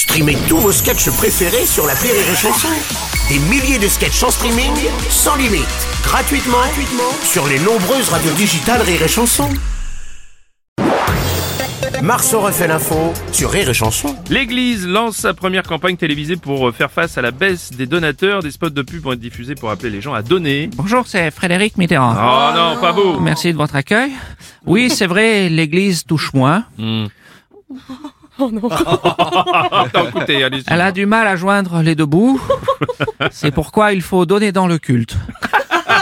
Streamez tous vos sketchs préférés sur la Rire et Chanson. Des milliers de sketchs en streaming, sans limite, gratuitement, gratuitement sur les nombreuses radios digitales Rire et Chanson. Marceau refait l'info sur Rire et Chanson. L'Église lance sa première campagne télévisée pour euh, faire face à la baisse des donateurs. Des spots de pub vont être diffusés pour appeler les gens à donner. Bonjour, c'est Frédéric Mitterrand. Oh non, pas beau Merci de votre accueil. Oui, c'est vrai, l'église touche moins. Non, écoutez, allez Elle a du mal à joindre les deux bouts. C'est pourquoi il faut donner dans le culte.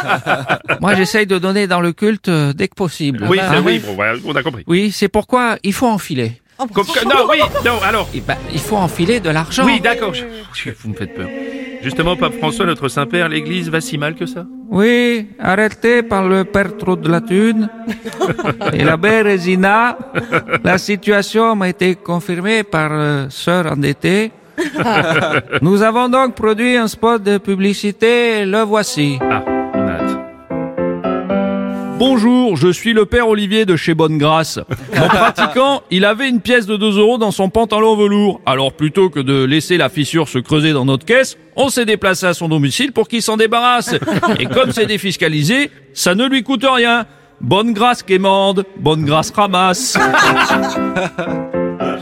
Moi, j'essaye de donner dans le culte euh, dès que possible. Oui, c'est- oui, bon, voilà, on a compris. Oui, c'est pourquoi il faut enfiler. Comme que- non, oui, non, alors. Eh ben, il faut enfiler de l'argent. Oui, d'accord. je- Vous me faites peur. Justement, Pape François, notre Saint-Père, l'Église va si mal que ça? Oui, arrêté par le père trop de la thune. Et la Bérésina, la situation m'a été confirmée par euh, sœur endettée. Nous avons donc produit un spot de publicité, le voici. Bonjour, je suis le père Olivier de chez Bonne Grâce. Mon pratiquant, il avait une pièce de 2 euros dans son pantalon en velours. Alors plutôt que de laisser la fissure se creuser dans notre caisse, on s'est déplacé à son domicile pour qu'il s'en débarrasse. Et comme c'est défiscalisé, ça ne lui coûte rien. Bonne grâce quémande, bonne grâce ramasse.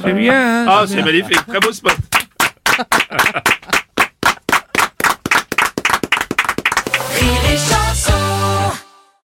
C'est bien, hein Ah, c'est magnifique, très beau spot.